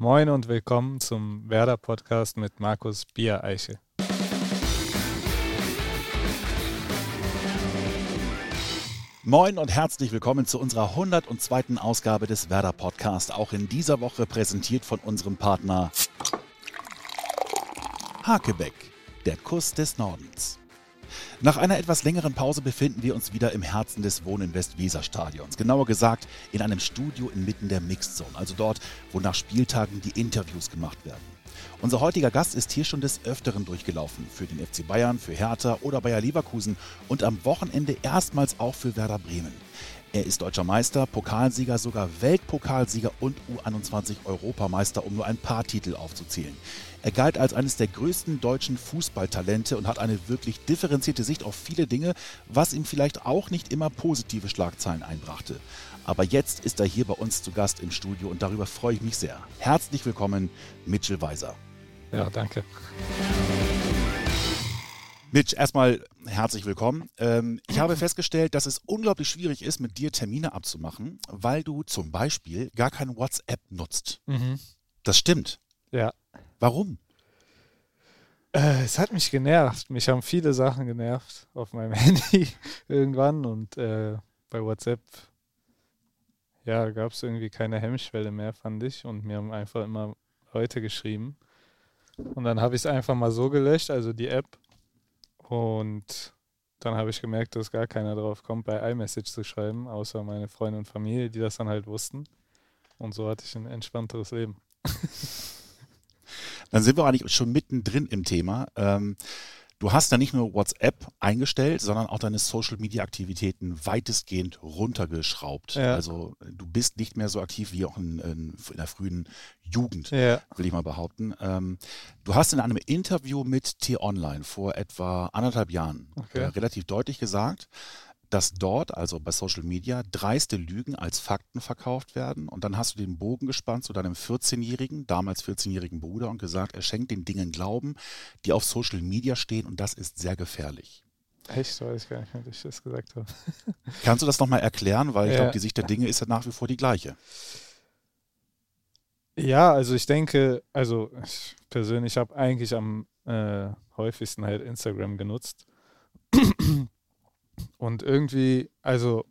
Moin und willkommen zum Werder Podcast mit Markus Biereiche. Moin und herzlich willkommen zu unserer 102. Ausgabe des Werder Podcast. Auch in dieser Woche präsentiert von unserem Partner Hakebeck, der Kuss des Nordens. Nach einer etwas längeren Pause befinden wir uns wieder im Herzen des Wohnen Westweser Stadions. Genauer gesagt in einem Studio inmitten der Mixed Zone, also dort, wo nach Spieltagen die Interviews gemacht werden. Unser heutiger Gast ist hier schon des Öfteren durchgelaufen. Für den FC Bayern, für Hertha oder Bayer Leverkusen und am Wochenende erstmals auch für Werder Bremen. Er ist deutscher Meister, Pokalsieger, sogar Weltpokalsieger und U21-Europameister, um nur ein paar Titel aufzuzählen. Er galt als eines der größten deutschen Fußballtalente und hat eine wirklich differenzierte Sicht auf viele Dinge, was ihm vielleicht auch nicht immer positive Schlagzeilen einbrachte. Aber jetzt ist er hier bei uns zu Gast im Studio und darüber freue ich mich sehr. Herzlich willkommen, Mitchell Weiser. Ja, danke. Mitch, erstmal herzlich willkommen. Ähm, ich habe festgestellt, dass es unglaublich schwierig ist, mit dir Termine abzumachen, weil du zum Beispiel gar kein WhatsApp nutzt. Mhm. Das stimmt. Ja. Warum? Äh, es hat mich genervt. Mich haben viele Sachen genervt auf meinem Handy irgendwann und äh, bei WhatsApp ja, gab es irgendwie keine Hemmschwelle mehr, fand ich. Und mir haben einfach immer Leute geschrieben. Und dann habe ich es einfach mal so gelöscht, also die App. Und dann habe ich gemerkt, dass gar keiner drauf kommt, bei iMessage zu schreiben, außer meine Freunde und Familie, die das dann halt wussten. Und so hatte ich ein entspannteres Leben. Dann sind wir eigentlich schon mittendrin im Thema. Ähm, du hast da nicht nur WhatsApp eingestellt, sondern auch deine Social-Media-Aktivitäten weitestgehend runtergeschraubt. Ja. Also du bist nicht mehr so aktiv wie auch in, in, in der frühen Jugend, Ja. will ich mal behaupten. Ähm, du hast in einem Interview mit T-Online vor etwa anderthalb Jahren Okay. äh, relativ deutlich gesagt, dass dort, also bei Social Media, dreiste Lügen als Fakten verkauft werden. Und dann hast du den Bogen gespannt zu deinem 14-jährigen, damals 14-jährigen Bruder und gesagt, er schenkt den Dingen Glauben, die auf Social Media stehen und das ist sehr gefährlich. Echt, weiß ich gar nicht, dass ich das gesagt habe. Kannst du das nochmal erklären? Weil ich Ja. glaube, die Sicht der Dinge ist ja nach wie vor die gleiche. Ja, also ich denke, also ich persönlich habe eigentlich am äh, häufigsten halt Instagram genutzt. Und irgendwie, also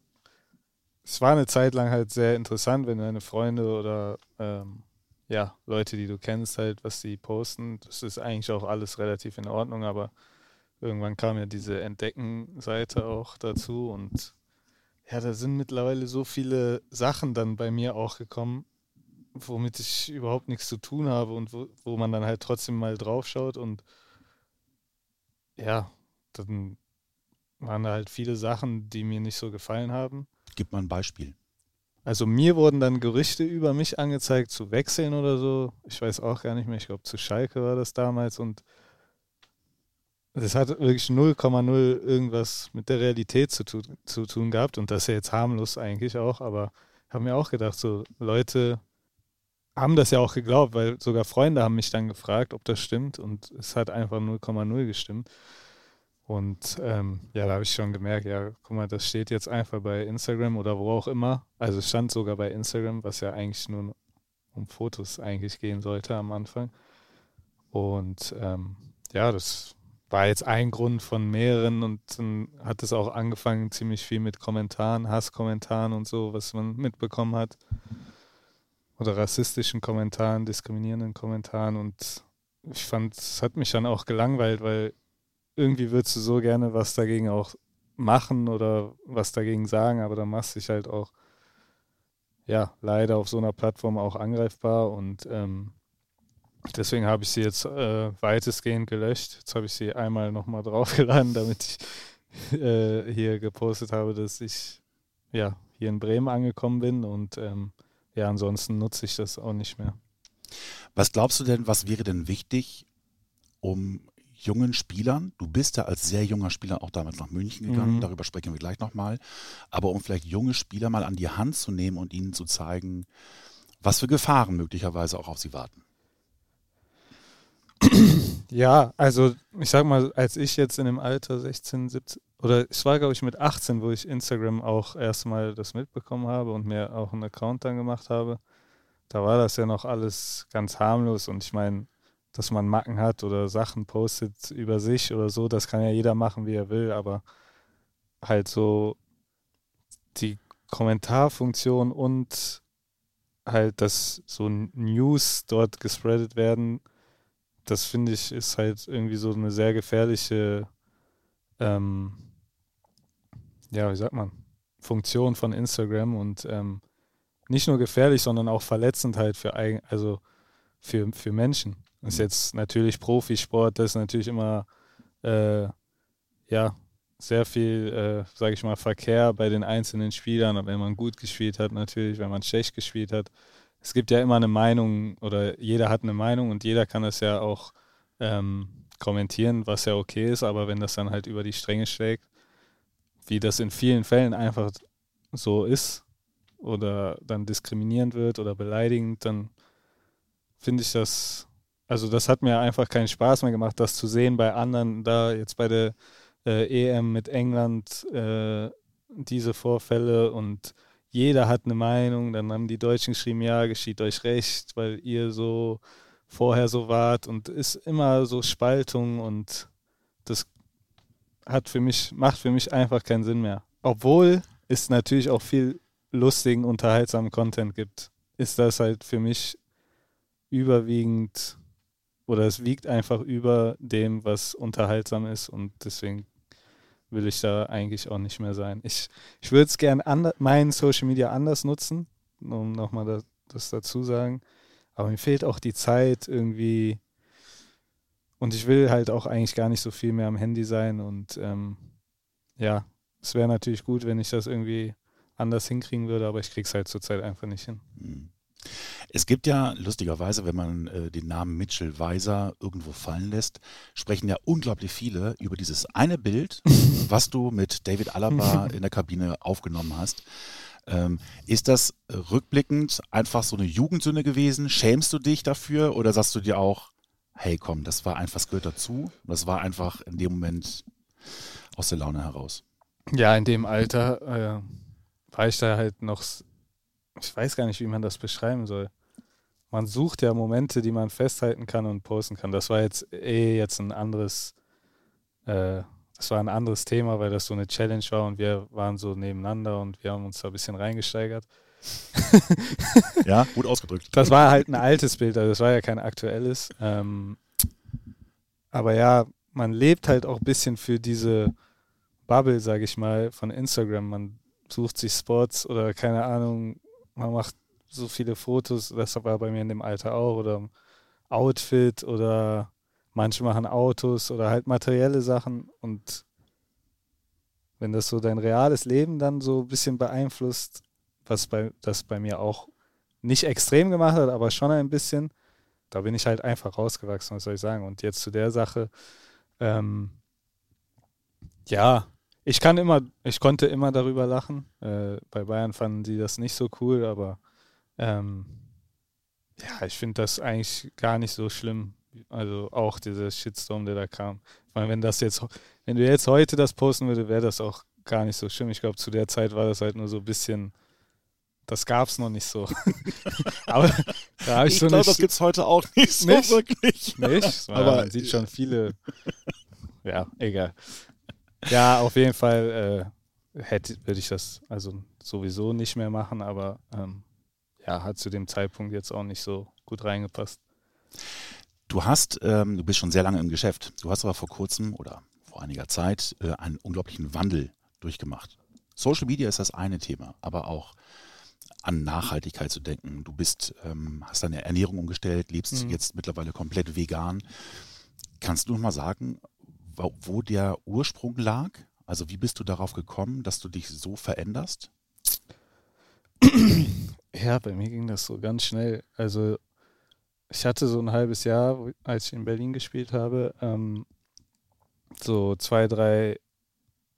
es war eine Zeit lang halt sehr interessant, wenn deine Freunde oder ähm, ja, Leute, die du kennst, halt, was sie posten. Das ist eigentlich auch alles relativ in Ordnung, aber irgendwann kam ja diese Entdecken-Seite auch dazu und ja, da sind mittlerweile so viele Sachen dann bei mir auch gekommen, womit ich überhaupt nichts zu tun habe und wo, wo man dann halt trotzdem mal draufschaut und ja, dann waren da halt viele Sachen, die mir nicht so gefallen haben. Gib mal ein Beispiel. Also mir wurden dann Gerüchte über mich angezeigt, zu wechseln oder so. Ich weiß auch gar nicht mehr. Ich glaube, zu Schalke war das damals und das hat wirklich 0,0 irgendwas mit der Realität zu, tu zu tun gehabt und das ist ja jetzt harmlos eigentlich auch, aber haben mir auch gedacht, so Leute haben das ja auch geglaubt, weil sogar Freunde haben mich dann gefragt, ob das stimmt und es hat einfach 0,0 gestimmt. Und ähm, ja, da habe ich schon gemerkt, ja, guck mal, das steht jetzt einfach bei Instagram oder wo auch immer. Also stand sogar bei Instagram, was ja eigentlich nur um Fotos eigentlich gehen sollte am Anfang. Und ähm, ja, das war jetzt ein Grund von mehreren und dann hat es auch angefangen ziemlich viel mit Kommentaren, Hasskommentaren und so, was man mitbekommen hat. Oder rassistischen Kommentaren, diskriminierenden Kommentaren und ich fand, es hat mich dann auch gelangweilt, weil irgendwie würdest du so gerne was dagegen auch machen oder was dagegen sagen, aber dann machst du dich halt auch, ja, leider auf so einer Plattform auch angreifbar und ähm, deswegen habe ich sie jetzt äh, weitestgehend gelöscht. Jetzt habe ich sie einmal nochmal draufgeladen, damit ich äh, hier gepostet habe, dass ich ja hier in Bremen angekommen bin und ähm, ja, ansonsten nutze ich das auch nicht mehr. Was glaubst du denn, was wäre denn wichtig, um jungen Spielern, du bist ja als sehr junger Spieler auch damals nach München gegangen, Mhm. darüber sprechen wir gleich nochmal, aber um vielleicht junge Spieler mal an die Hand zu nehmen und ihnen zu zeigen, was für Gefahren möglicherweise auch auf sie warten. Ja, also ich sag mal, als ich jetzt in dem Alter 16, 17 oder es war glaube ich mit 18, wo ich Instagram auch erstmal das mitbekommen habe und mir auch einen Account dann gemacht habe, da war das ja noch alles ganz harmlos und ich meine, dass man Macken hat oder Sachen postet über sich oder so, das kann ja jeder machen, wie er will, aber halt so die Kommentarfunktion und halt, dass so News dort gespreadet werden, das finde ich ist halt irgendwie so eine sehr gefährliche, ähm, ja, wie sagt man, Funktion von Instagram und ähm, nicht nur gefährlich, sondern auch verletzend halt für also für, für Menschen. Das ist jetzt natürlich Profisport, das ist natürlich immer äh, ja sehr viel, äh, sage ich mal, Verkehr bei den einzelnen Spielern, wenn man gut gespielt hat natürlich, wenn man schlecht gespielt hat. Es gibt ja immer eine Meinung oder jeder hat eine Meinung und jeder kann das ja auch ähm, kommentieren, was ja okay ist, aber wenn das dann halt über die Stränge schlägt, wie das in vielen Fällen einfach so ist oder dann diskriminierend wird oder beleidigend, dann finde ich das, also das hat mir einfach keinen Spaß mehr gemacht, das zu sehen bei anderen, da jetzt bei der äh, EM mit England, äh, diese Vorfälle und jeder hat eine Meinung, dann haben die Deutschen geschrieben, ja, geschieht euch recht, weil ihr so vorher so wart und ist immer so Spaltung und das hat für mich, macht für mich einfach keinen Sinn mehr. Obwohl es natürlich auch viel lustigen, unterhaltsamen Content gibt, ist das halt für mich überwiegend oder es wiegt einfach über dem, was unterhaltsam ist und deswegen will ich da eigentlich auch nicht mehr sein. Ich, ich würde es gern meinen Social Media anders nutzen, um nochmal das, das dazu sagen. Aber mir fehlt auch die Zeit irgendwie. Und ich will halt auch eigentlich gar nicht so viel mehr am Handy sein. Und ähm, ja, es wäre natürlich gut, wenn ich das irgendwie anders hinkriegen würde, aber ich kriege es halt zurzeit einfach nicht hin. Hm. Es gibt ja lustigerweise, wenn man äh, den Namen Mitchell Weiser irgendwo fallen lässt, sprechen ja unglaublich viele über dieses eine Bild, was du mit David Alaba in der Kabine aufgenommen hast. Ähm, ist das rückblickend einfach so eine Jugendsünde gewesen? Schämst du dich dafür oder sagst du dir auch, hey komm, das war einfach, das gehört dazu, das war einfach in dem Moment aus der Laune heraus? Ja, in dem Alter äh, war ich da halt noch ich weiß gar nicht, wie man das beschreiben soll. Man sucht ja Momente, die man festhalten kann und posten kann. Das war jetzt eh jetzt ein anderes, äh, das war ein anderes Thema, weil das so eine Challenge war und wir waren so nebeneinander und wir haben uns da ein bisschen reingesteigert. ja, gut ausgedrückt. Das war halt ein altes Bild, also das war ja kein aktuelles. Ähm, aber ja, man lebt halt auch ein bisschen für diese Bubble, sage ich mal, von Instagram. Man sucht sich Spots oder keine Ahnung, man macht so viele Fotos, das war bei mir in dem Alter auch, oder Outfit oder manche machen Autos oder halt materielle Sachen und wenn das so dein reales Leben dann so ein bisschen beeinflusst, was bei, das bei mir auch nicht extrem gemacht hat, aber schon ein bisschen, da bin ich halt einfach rausgewachsen, was soll ich sagen. Und jetzt zu der Sache, ähm, ja, ich kann immer, ich konnte immer darüber lachen. Äh, bei Bayern fanden sie das nicht so cool, aber ähm, ja, ich finde das eigentlich gar nicht so schlimm. Also auch dieser Shitstorm, der da kam. Weil wenn das jetzt, wenn du jetzt heute das posten würde, wäre das auch gar nicht so schlimm. Ich glaube, zu der Zeit war das halt nur so ein bisschen, das gab es noch nicht so. aber da habe ich, ich so glaube, das gibt es heute auch nicht so nicht? wirklich. Nicht? Aber man sieht schon viele. Ja, egal. Ja, auf jeden Fall äh, hätte, würde ich das also sowieso nicht mehr machen, aber ähm, ja, hat zu dem Zeitpunkt jetzt auch nicht so gut reingepasst. Du hast, ähm, du bist schon sehr lange im Geschäft. Du hast aber vor kurzem oder vor einiger Zeit äh, einen unglaublichen Wandel durchgemacht. Social Media ist das eine Thema, aber auch an Nachhaltigkeit zu denken. Du bist, ähm, hast deine Ernährung umgestellt, lebst mhm. jetzt mittlerweile komplett vegan. Kannst du noch mal sagen, wo der Ursprung lag? Also wie bist du darauf gekommen, dass du dich so veränderst? Ja, bei mir ging das so ganz schnell. Also ich hatte so ein halbes Jahr, als ich in Berlin gespielt habe, ähm, so zwei, drei,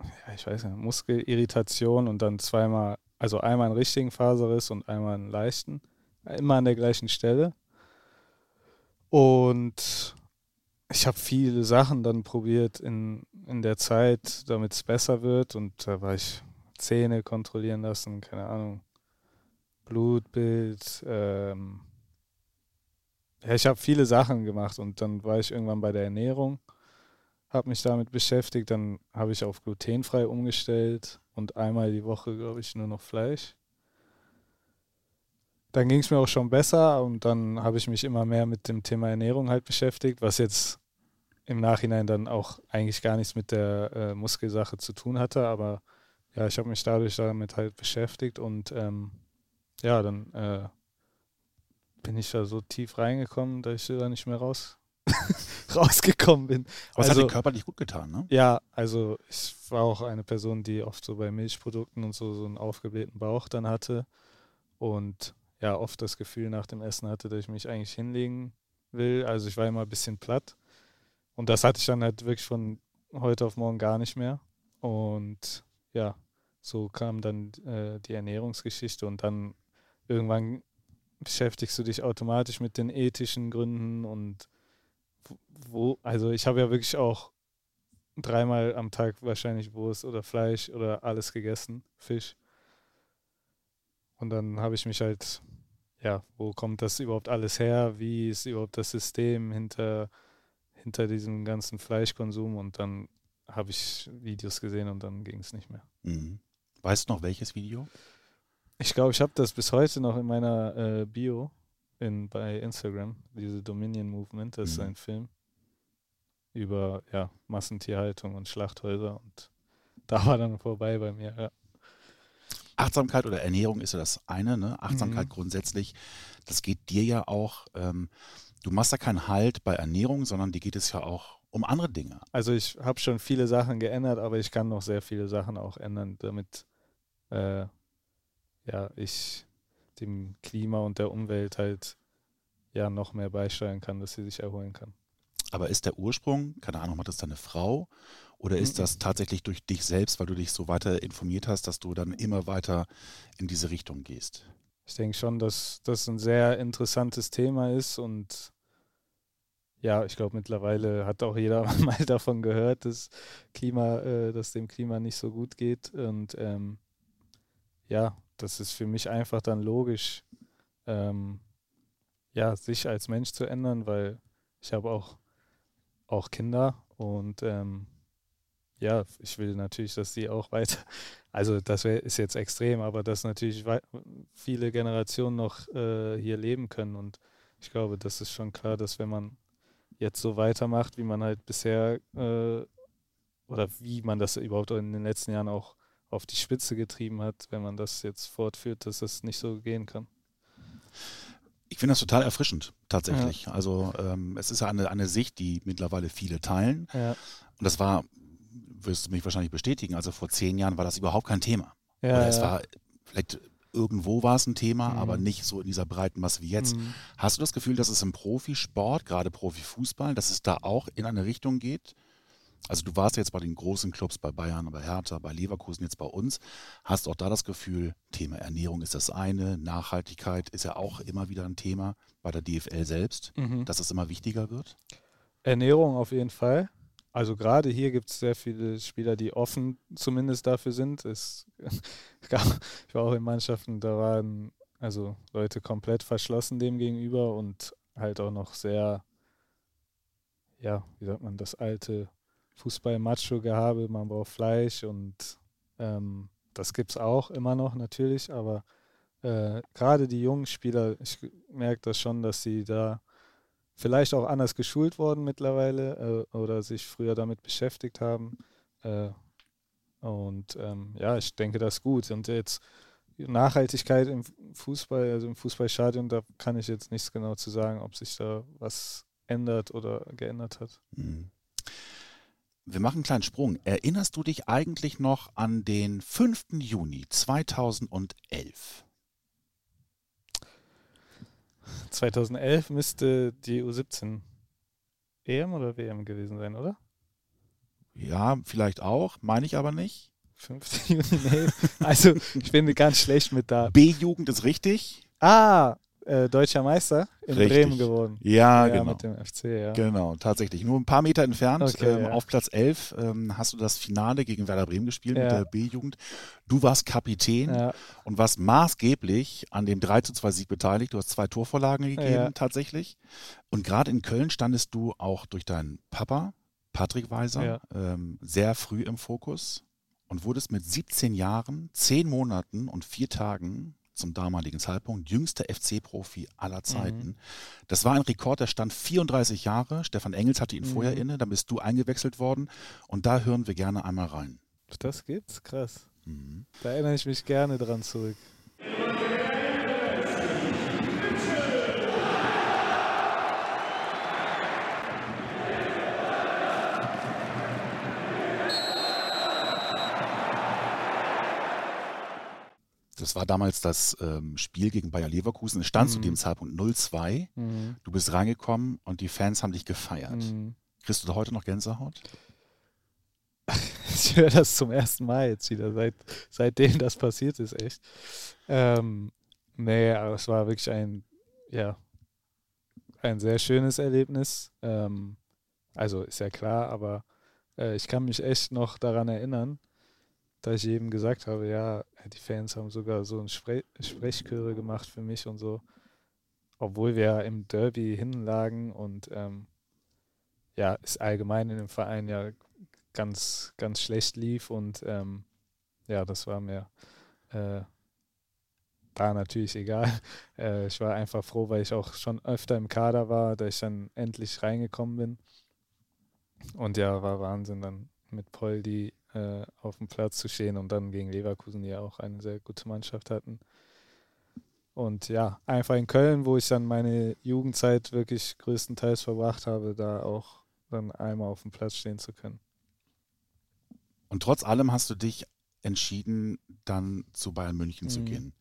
ja, ich weiß nicht, Muskelirritationen und dann zweimal, also einmal einen richtigen Faserriss und einmal einen leichten, immer an der gleichen Stelle. Und ich habe viele Sachen dann probiert in, in der Zeit, damit es besser wird. Und da war ich Zähne kontrollieren lassen, keine Ahnung, Blutbild. Ähm, ja, ich habe viele Sachen gemacht und dann war ich irgendwann bei der Ernährung, habe mich damit beschäftigt. Dann habe ich auf glutenfrei umgestellt und einmal die Woche, glaube ich, nur noch Fleisch. Dann ging es mir auch schon besser und dann habe ich mich immer mehr mit dem Thema Ernährung halt beschäftigt, was jetzt im Nachhinein dann auch eigentlich gar nichts mit der äh, Muskelsache zu tun hatte, aber ja, ich habe mich dadurch damit halt beschäftigt und ähm, ja, dann äh, bin ich da so tief reingekommen, dass ich da nicht mehr raus rausgekommen bin. Aber es also, hat den Körper nicht gut getan, ne? Ja, also ich war auch eine Person, die oft so bei Milchprodukten und so so einen aufgeblähten Bauch dann hatte und ja, oft das Gefühl nach dem Essen hatte, dass ich mich eigentlich hinlegen will. Also ich war immer ein bisschen platt. Und das hatte ich dann halt wirklich von heute auf morgen gar nicht mehr. Und ja, so kam dann äh, die Ernährungsgeschichte und dann irgendwann beschäftigst du dich automatisch mit den ethischen Gründen und wo, also ich habe ja wirklich auch dreimal am Tag wahrscheinlich Wurst oder Fleisch oder alles gegessen, Fisch. Und dann habe ich mich halt, ja, wo kommt das überhaupt alles her? Wie ist überhaupt das System hinter, hinter diesem ganzen Fleischkonsum? Und dann habe ich Videos gesehen und dann ging es nicht mehr. Mhm. Weißt du noch welches Video? Ich glaube, ich habe das bis heute noch in meiner äh, Bio in, bei Instagram, diese Dominion Movement, das mhm. ist ein Film über ja, Massentierhaltung und Schlachthäuser und da war dann vorbei bei mir, ja. Achtsamkeit oder Ernährung ist ja das eine, ne? Achtsamkeit mhm. grundsätzlich, das geht dir ja auch, ähm, du machst da keinen Halt bei Ernährung, sondern dir geht es ja auch um andere Dinge. Also ich habe schon viele Sachen geändert, aber ich kann noch sehr viele Sachen auch ändern, damit äh, ja, ich dem Klima und der Umwelt halt ja noch mehr beisteuern kann, dass sie sich erholen kann. Aber ist der Ursprung, keine Ahnung, macht das deine Frau oder ist mhm. das tatsächlich durch dich selbst, weil du dich so weiter informiert hast, dass du dann immer weiter in diese Richtung gehst? Ich denke schon, dass das ein sehr interessantes Thema ist und ja, ich glaube mittlerweile hat auch jeder mal davon gehört, dass Klima, äh, dass dem Klima nicht so gut geht und ähm, ja, das ist für mich einfach dann logisch, ähm, ja, sich als Mensch zu ändern, weil ich habe auch, auch Kinder und ähm, ja, ich will natürlich, dass sie auch weiter, also das wär, ist jetzt extrem, aber dass natürlich viele Generationen noch äh, hier leben können und ich glaube, das ist schon klar, dass wenn man jetzt so weitermacht, wie man halt bisher äh, oder wie man das überhaupt in den letzten Jahren auch auf die Spitze getrieben hat, wenn man das jetzt fortführt, dass das nicht so gehen kann. Ich finde das total erfrischend, tatsächlich. Ja. Also ähm, es ist ja eine, eine Sicht, die mittlerweile viele teilen. Ja. Und das war, wirst du mich wahrscheinlich bestätigen, also vor zehn Jahren war das überhaupt kein Thema. Ja, Oder es war vielleicht irgendwo war es ein Thema, mhm. aber nicht so in dieser breiten Masse wie jetzt. Mhm. Hast du das Gefühl, dass es im Profisport, gerade Profifußball, dass es da auch in eine Richtung geht? Also du warst jetzt bei den großen Clubs, bei Bayern, bei Hertha, bei Leverkusen, jetzt bei uns. Hast auch da das Gefühl, Thema Ernährung ist das eine, Nachhaltigkeit ist ja auch immer wieder ein Thema bei der DFL selbst, mhm. dass es immer wichtiger wird? Ernährung auf jeden Fall. Also gerade hier gibt es sehr viele Spieler, die offen zumindest dafür sind. Es gab, ich war auch in Mannschaften, da waren also Leute komplett verschlossen dem gegenüber und halt auch noch sehr, ja, wie sagt man, das alte Fußball-Macho-Gehabe, man braucht Fleisch und ähm, das gibt es auch immer noch natürlich, aber äh, gerade die jungen Spieler, ich merke das schon, dass sie da vielleicht auch anders geschult worden mittlerweile äh, oder sich früher damit beschäftigt haben. Äh, und ähm, ja, ich denke, das ist gut. Und jetzt Nachhaltigkeit im Fußball, also im Fußballstadion, da kann ich jetzt nichts genau zu sagen, ob sich da was ändert oder geändert hat. Mhm. Wir machen einen kleinen Sprung. Erinnerst du dich eigentlich noch an den 5. Juni 2011? 2011 müsste die U17 EM oder WM gewesen sein, oder? Ja, vielleicht auch, meine ich aber nicht. 5. Juni, nee. Also, ich bin ganz schlecht mit da. B-Jugend ist richtig. Ah, äh, deutscher Meister in Richtig. Bremen geworden. Ja, ja, genau. mit dem FC, ja. Genau, tatsächlich. Nur ein paar Meter entfernt, Okay, ähm, ja. auf Platz 11, ähm, hast du das Finale gegen Werder Bremen gespielt mit Ja. der B-Jugend. Du warst Kapitän und warst maßgeblich an dem 3 zu 2 Sieg beteiligt. Du hast zwei Torvorlagen gegeben, tatsächlich. Und gerade in Köln standest du auch durch deinen Papa, Patrick Weiser, ähm, sehr früh im Fokus und wurdest mit 17 Jahren, 10 Monaten und 4 Tagen zum damaligen Zeitpunkt jüngster FC-Profi aller Zeiten. Das war ein Rekord, der stand 34 Jahre. Stefan Engels hatte ihn vorher Mhm. inne, dann bist du eingewechselt worden und da hören wir gerne einmal rein. das gibt's, krass. Mhm. Da erinnere ich mich gerne dran zurück. Das war damals das ähm, Spiel gegen Bayer Leverkusen. Es stand zu Mhm. dem Zeitpunkt 0-2. Mhm. Du bist reingekommen und die Fans haben dich gefeiert. Mhm. Kriegst du da heute noch Gänsehaut? Ich höre das zum ersten Mal jetzt wieder, seit, seitdem das passiert ist, echt. Ähm, nee, aber es war wirklich ein, ja, ein sehr schönes Erlebnis. Ähm, also ist ja klar, aber äh, ich kann mich echt noch daran erinnern, dass ich eben gesagt habe, ja, die Fans haben sogar so ein Spre Sprechchöre gemacht für mich und so, obwohl wir ja im Derby hinlagen und ähm, ja, es allgemein in dem Verein ja ganz, ganz schlecht lief und ähm, ja, das war mir äh, da natürlich egal. Äh, ich war einfach froh, weil ich auch schon öfter im Kader war, dass ich dann endlich reingekommen bin. Und ja, war Wahnsinn, dann mit Poldi äh, auf dem Platz zu stehen und dann gegen Leverkusen, die ja auch eine sehr gute Mannschaft hatten. Und ja, einfach in Köln, wo ich dann meine Jugendzeit wirklich größtenteils verbracht habe, da auch dann einmal auf dem Platz stehen zu können. Und trotz allem hast du dich entschieden, dann zu Bayern München zu Mhm. gehen.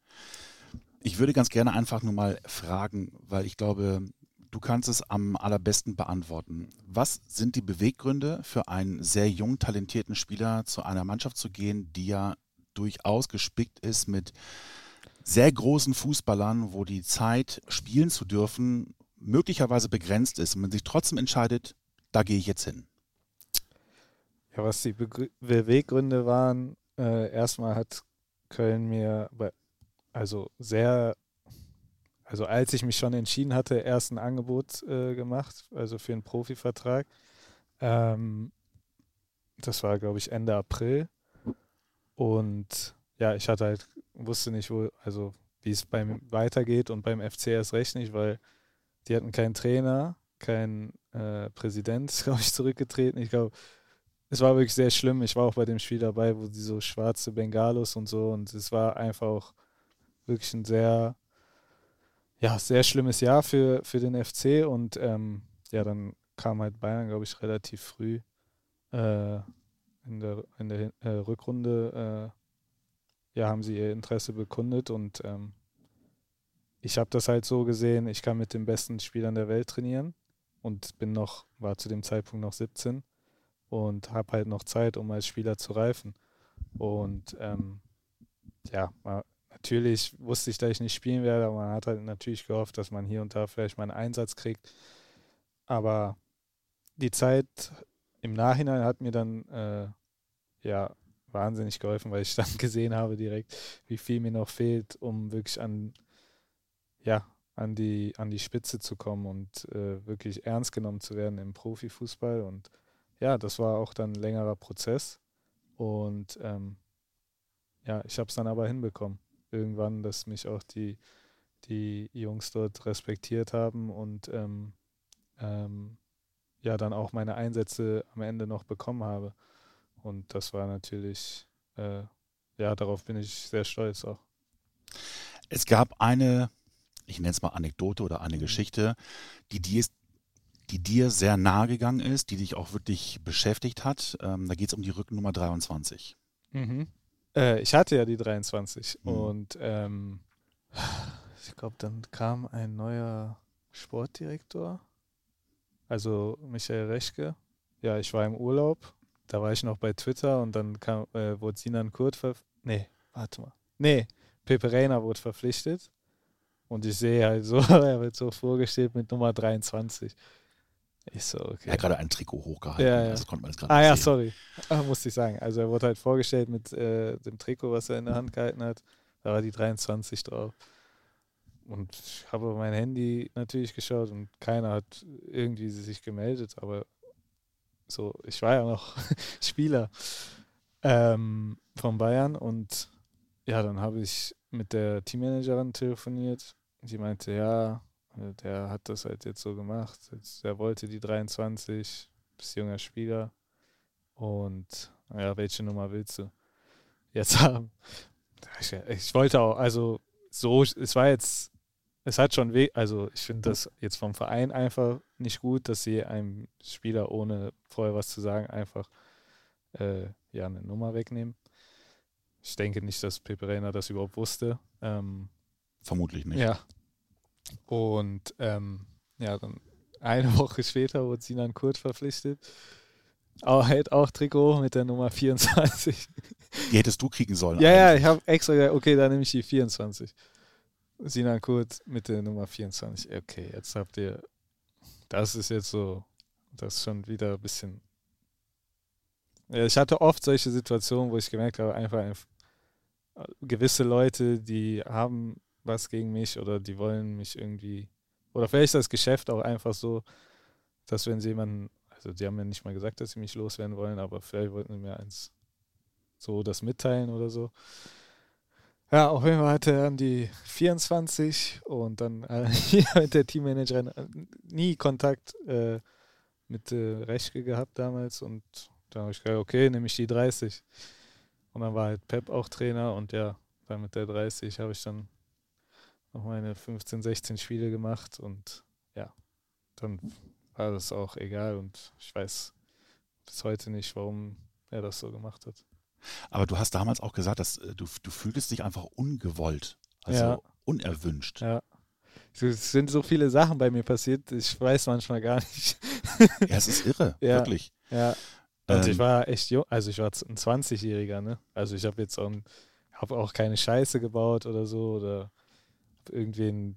Ich würde ganz gerne einfach nur mal fragen, weil ich glaube, du kannst es am allerbesten beantworten. Was sind die Beweggründe für einen sehr jung, talentierten Spieler zu einer Mannschaft zu gehen, die ja durchaus gespickt ist mit sehr großen Fußballern, wo die Zeit spielen zu dürfen möglicherweise begrenzt ist und man sich trotzdem entscheidet, da gehe ich jetzt hin. Ja, was die Beweggründe waren, äh, erstmal hat Köln mir, also sehr, also als ich mich schon entschieden hatte, erst ein Angebot äh, gemacht, also für einen Profivertrag. Ähm, das war, glaube ich, Ende April. Und ja, ich hatte halt, wusste nicht, wo, also wie es beim weitergeht und beim FC erst recht nicht, weil die hatten keinen Trainer, kein äh, Präsident, glaube ich, zurückgetreten. Ich glaube, es war wirklich sehr schlimm. Ich war auch bei dem Spiel dabei, wo die so schwarze Bengalos und so und es war einfach auch wirklich ein sehr, ja, sehr schlimmes Jahr für, für den FC und ähm, ja, dann kam halt Bayern, glaube ich, relativ früh äh, in der, in der äh, Rückrunde, äh, ja, haben sie ihr Interesse bekundet und ähm, ich habe das halt so gesehen, ich kann mit den besten Spielern der Welt trainieren und bin noch, war zu dem Zeitpunkt noch 17 und habe halt noch Zeit, um als Spieler zu reifen. Und ähm, ja, natürlich wusste ich, dass ich nicht spielen werde, aber man hat halt natürlich gehofft, dass man hier und da vielleicht mal einen Einsatz kriegt. Aber die Zeit im Nachhinein hat mir dann äh, ja wahnsinnig geholfen, weil ich dann gesehen habe direkt, wie viel mir noch fehlt, um wirklich an ja an die an die Spitze zu kommen und äh, wirklich ernst genommen zu werden im Profifußball und ja, das war auch dann ein längerer Prozess und ähm, ja, ich habe es dann aber hinbekommen. Irgendwann, dass mich auch die, die Jungs dort respektiert haben und ähm, ähm, ja, dann auch meine Einsätze am Ende noch bekommen habe. Und das war natürlich, äh, ja, darauf bin ich sehr stolz auch. Es gab eine, ich nenne es mal Anekdote oder Mhm. eine Geschichte, die dir, die dir sehr nahe gegangen ist, die dich auch wirklich beschäftigt hat. Ähm, da geht es um die Rückennummer 23. Äh, ich hatte ja die 23 Mhm. und ähm, ich glaube, dann kam ein neuer Sportdirektor, also Michael Rechke. Ja, ich war im Urlaub, da war ich noch bei Twitter und dann kam, äh, wurde Sinan Kurt ver... Nee, warte mal. Nee, Pepe Reina wurde verpflichtet Und ich sehe halt so, er wird so vorgestellt mit Nummer 23. Ich so, okay. Er hat gerade ein Trikot hochgehalten. Ja, ja. Das konnte man jetzt gerade Ah ja, sehen. sorry. Ah, musste ich sagen. Also er wurde halt vorgestellt mit äh, dem Trikot, was er in der Hand gehalten hat. Da war die 23 drauf. Und ich habe auf mein Handy natürlich geschaut und keiner hat irgendwie sich gemeldet, aber so, ich war ja noch Spieler ähm, von Bayern und ja, dann habe ich mit der Teammanagerin telefoniert. Die meinte, ja, der hat das halt jetzt so gemacht. Jetzt, der wollte die 23, bist junger Spieler. Und ja, welche Nummer willst du jetzt haben? Ich, ich wollte auch, also so, es war jetzt, es hat schon weh, also ich finde das jetzt vom Verein einfach nicht gut, dass sie einem Spieler ohne vorher was zu sagen einfach äh, ja eine Nummer wegnehmen. Ich denke nicht, dass Pepe Reina das überhaupt wusste. Ähm, Vermutlich nicht. ja. Und ähm, ja, dann eine Woche später wurde Sinan Kurt verpflichtet. Auch, halt auch Trikot mit der Nummer 24. Die hättest du kriegen sollen. Ja, ja, eigentlich. ich habe extra gesagt, okay, dann nehme ich die 24. Sinan Kurt mit der Nummer 24. Okay, jetzt habt ihr, das ist jetzt so, das ist schon wieder ein bisschen. Ja, ich hatte oft solche Situationen, wo ich gemerkt habe, einfach ein, gewisse Leute, die haben was gegen mich oder die wollen mich irgendwie, oder vielleicht ist das Geschäft auch einfach so, dass wenn sie jemanden, also die haben mir nicht mal gesagt, dass sie mich loswerden wollen, aber vielleicht wollten sie mir eins so das mitteilen oder so. Ja, auf jeden Fall hatte er dann die 24 und dann äh, mit der Teammanagerin äh, nie Kontakt äh, mit äh, Reschke gehabt damals und dann habe ich gesagt, okay, nehme ich die 30. Und dann war halt Pep auch Trainer und ja, dann mit der 30 habe ich dann noch meine 15, 16 Spiele gemacht und ja, dann war das auch egal und ich weiß bis heute nicht, warum er das so gemacht hat. Aber du hast damals auch gesagt, dass äh, du, du fühltest dich einfach ungewollt, also Ja. unerwünscht. Ja. Es sind so viele Sachen bei mir passiert, ich weiß manchmal gar nicht. Ja, es ist irre, Ja. wirklich. Ja. Und Ähm, ich war echt jung, also ich war ein 20-Jähriger, ne? Also ich habe jetzt auch, habe auch keine Scheiße gebaut oder so oder hab irgendwen,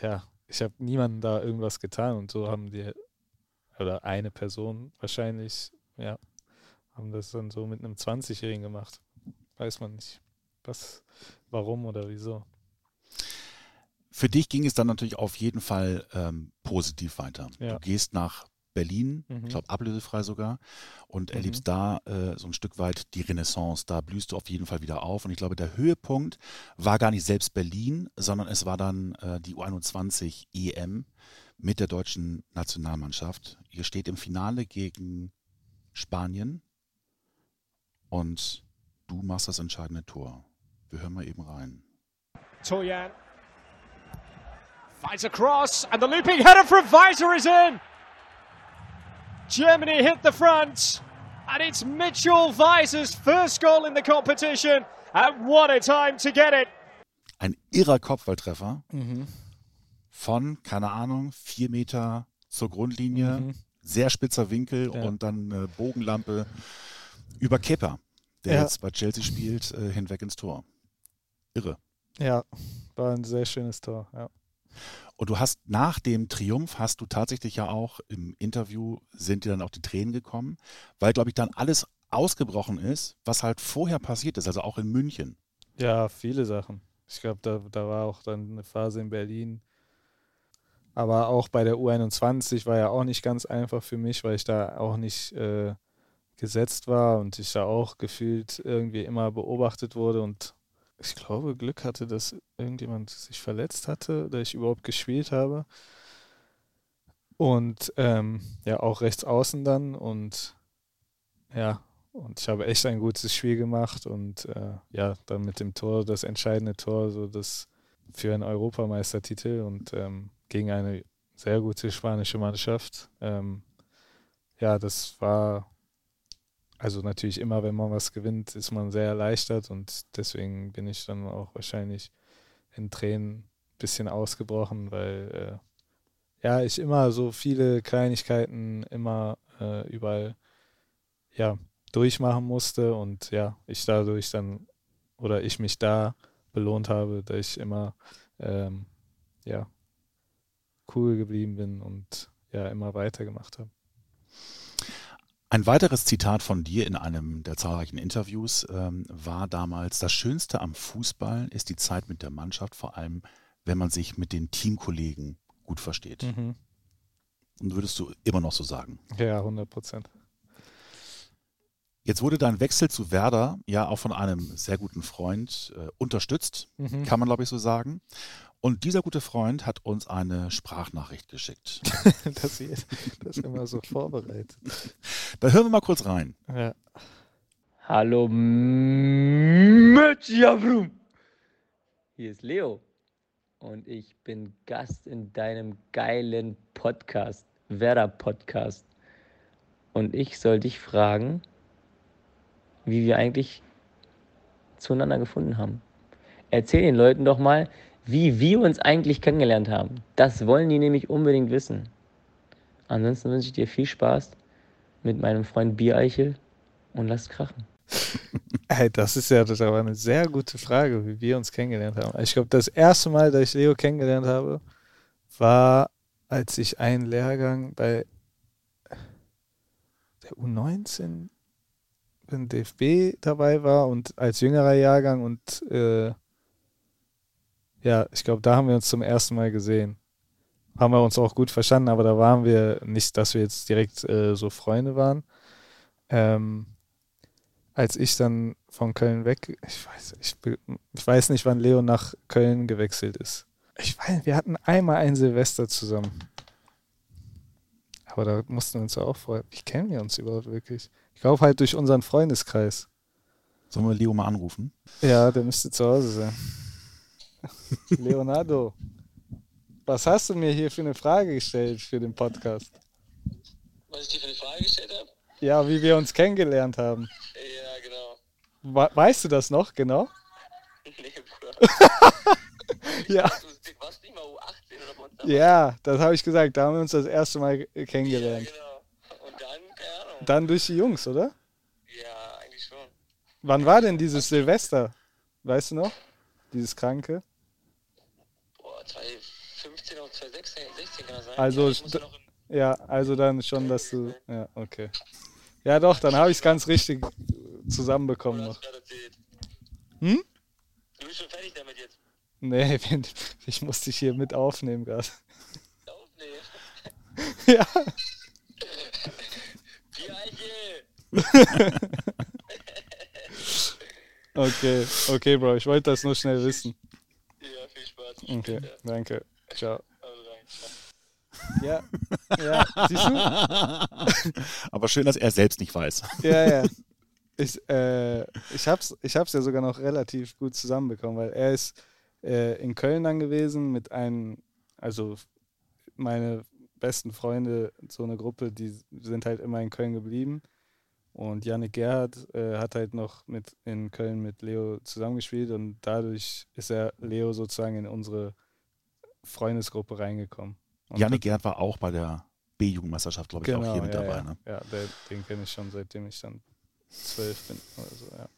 ja, ich habe niemandem da irgendwas getan und so haben die, oder eine Person wahrscheinlich, ja, haben das dann so mit einem 20-Jährigen gemacht. Weiß man nicht, was, warum oder wieso. Für dich ging es dann natürlich auf jeden Fall ähm, positiv weiter. Ja. Du gehst nach Berlin, Mhm. ich glaube ablösefrei sogar, und Mhm. erlebst da äh, so ein Stück weit die Renaissance. Da blühst du auf jeden Fall wieder auf. Und ich glaube, der Höhepunkt war gar nicht selbst Berlin, sondern es war dann äh, die U21 EM mit der deutschen Nationalmannschaft. Ihr steht im Finale gegen Spanien und du machst das entscheidende Tor. Wir hören mal eben rein. Toyan a cross, and the looping header from Weiser is in. Germany hit the front, and it's Mitchell Weiser's first goal in the competition. And what a time to get it! Ein irrer Kopfballtreffer Mhm. von, keine Ahnung, vier Meter zur Grundlinie, Mhm. sehr spitzer Winkel Ja. und dann äh, Bogenlampe über Kepper, der Ja. jetzt bei Chelsea spielt, äh, hinweg ins Tor. Irre. Ja, war ein sehr schönes Tor, ja. Und du hast nach dem Triumph, hast du tatsächlich ja auch im Interview, sind dir dann auch die Tränen gekommen, weil, glaube ich, dann alles ausgebrochen ist, was halt vorher passiert ist, also auch in München. Ja, viele Sachen. Ich glaube, da, da war auch dann eine Phase in Berlin. Aber auch bei der U21 war ja auch nicht ganz einfach für mich, weil ich da auch nicht äh, gesetzt war und ich da auch gefühlt irgendwie immer beobachtet wurde und ich glaube, Glück hatte, dass irgendjemand sich verletzt hatte, dass ich überhaupt gespielt habe. Und ähm, ja, auch rechts außen dann und ja, und ich habe echt ein gutes Spiel gemacht und äh, ja, dann mit dem Tor, das entscheidende Tor, so das für einen Europameistertitel und ähm, gegen eine sehr gute spanische Mannschaft. Ähm, ja, das war also natürlich immer, wenn man was gewinnt, ist man sehr erleichtert und deswegen bin ich dann auch wahrscheinlich in Tränen ein bisschen ausgebrochen, weil äh, ja, ich immer so viele Kleinigkeiten immer äh, überall ja, durchmachen musste und ja, ich dadurch dann oder ich mich da belohnt habe, dass ich immer ähm, ja, cool geblieben bin und ja, immer weitergemacht habe. Ein weiteres Zitat von dir in einem der zahlreichen Interviews ähm, war damals, das Schönste am Fußball ist die Zeit mit der Mannschaft, vor allem wenn man sich mit den Teamkollegen gut versteht. Mhm. Und würdest du immer noch so sagen? Ja, 100 Prozent. Jetzt wurde dein Wechsel zu Werder ja auch von einem sehr guten Freund äh, unterstützt, mhm. kann man glaube ich so sagen. Und dieser gute Freund hat uns eine Sprachnachricht geschickt. das, hier, das ist immer so vorbereitet. Da hören wir mal kurz rein. Ja. Hallo Mütjavrum. Hier ist Leo und ich bin Gast in deinem geilen Podcast, Werder Podcast. Und ich soll dich fragen, wie wir eigentlich zueinander gefunden haben. Erzähl den Leuten doch mal, wie wir uns eigentlich kennengelernt haben. Das wollen die nämlich unbedingt wissen. Ansonsten wünsche ich dir viel Spaß mit meinem Freund Biereichel und lass krachen. Hey, das ist ja das aber eine sehr gute Frage, wie wir uns kennengelernt haben. Ich glaube, das erste Mal, dass ich Leo kennengelernt habe, war, als ich einen Lehrgang bei der U19 beim DFB dabei war und als jüngerer Jahrgang und äh, ja, ich glaube, da haben wir uns zum ersten Mal gesehen. Haben wir uns auch gut verstanden, aber da waren wir nicht, dass wir jetzt direkt äh, so Freunde waren. Ähm, als ich dann von Köln weg, ich weiß, ich, ich weiß nicht, wann Leo nach Köln gewechselt ist. Ich weiß, wir hatten einmal ein Silvester zusammen. Aber da mussten wir uns ja auch vorher. Wie kennen wir uns überhaupt wirklich? Ich glaube halt durch unseren Freundeskreis. Sollen wir Leo mal anrufen? Ja, der müsste zu Hause sein. Leonardo, was hast du mir hier für eine Frage gestellt für den Podcast? Was ich dir für eine Frage gestellt habe? Ja, wie wir uns kennengelernt haben. Ja, genau. weißt du das noch, genau? Nee, Bruder. ja. Du warst nicht mal U18 oder was? Ja, das habe ich gesagt. Da haben wir uns das erste Mal kennengelernt. Ja, genau. Und dann, keine Ahnung. Dann durch die Jungs, oder? Ja, eigentlich schon. Wann war denn dieses Silvester? Weißt du noch? Dieses Kranke? Boah, 2015 auf 2016 kann das sein. Also, ja, ja, also dann schon, dass du. Ja, okay. Ja, doch, dann habe ich es ganz richtig zusammenbekommen noch. Hm? Du bist schon fertig damit jetzt? Nee, ich muss dich hier mit aufnehmen gerade. Aufnehmen? ja. Biereiche! okay, okay, Bro, ich wollte das nur schnell wissen. Ja, viel Spaß. Okay, danke. Ciao. Ja, ja, siehst du? Aber schön, dass er selbst nicht weiß. Ja, ja. Ich, äh, ich hab's, ich hab's ja sogar noch relativ gut zusammenbekommen, weil er ist äh, in Köln dann gewesen mit einem, also meine besten Freunde, so eine Gruppe, die sind halt immer in Köln geblieben. Und Yannick Gerhardt äh, hat halt noch mit in Köln mit Leo zusammengespielt und dadurch ist er Leo sozusagen in unsere Freundesgruppe reingekommen. Und Janik Gerd war auch bei der B-Jugendmeisterschaft, glaube ich, genau, auch hier mit ja, dabei. Ja, ne? ja der, den kenne ich schon, seitdem ich dann zwölf bin. Also, ja.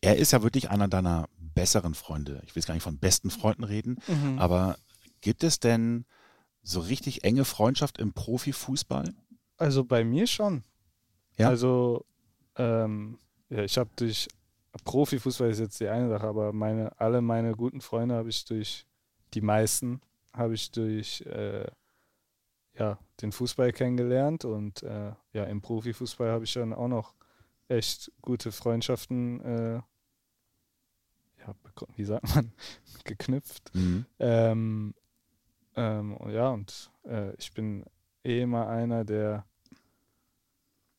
Er ist ja wirklich einer deiner besseren Freunde. Ich will jetzt gar nicht von besten Freunden reden, mhm. aber gibt es denn so richtig enge Freundschaft im Profifußball? Also bei mir schon. Ja. Also ähm, ja, ich habe durch Profifußball ist jetzt die eine Sache, aber meine, alle meine guten Freunde habe ich durch die meisten habe ich durch äh, ja, den Fußball kennengelernt und äh, ja, im Profifußball habe ich dann auch noch echt gute Freundschaften, äh, ja, wie sagt man, geknüpft. Mhm. Ähm, ähm, ja, und äh, ich bin eh immer einer, der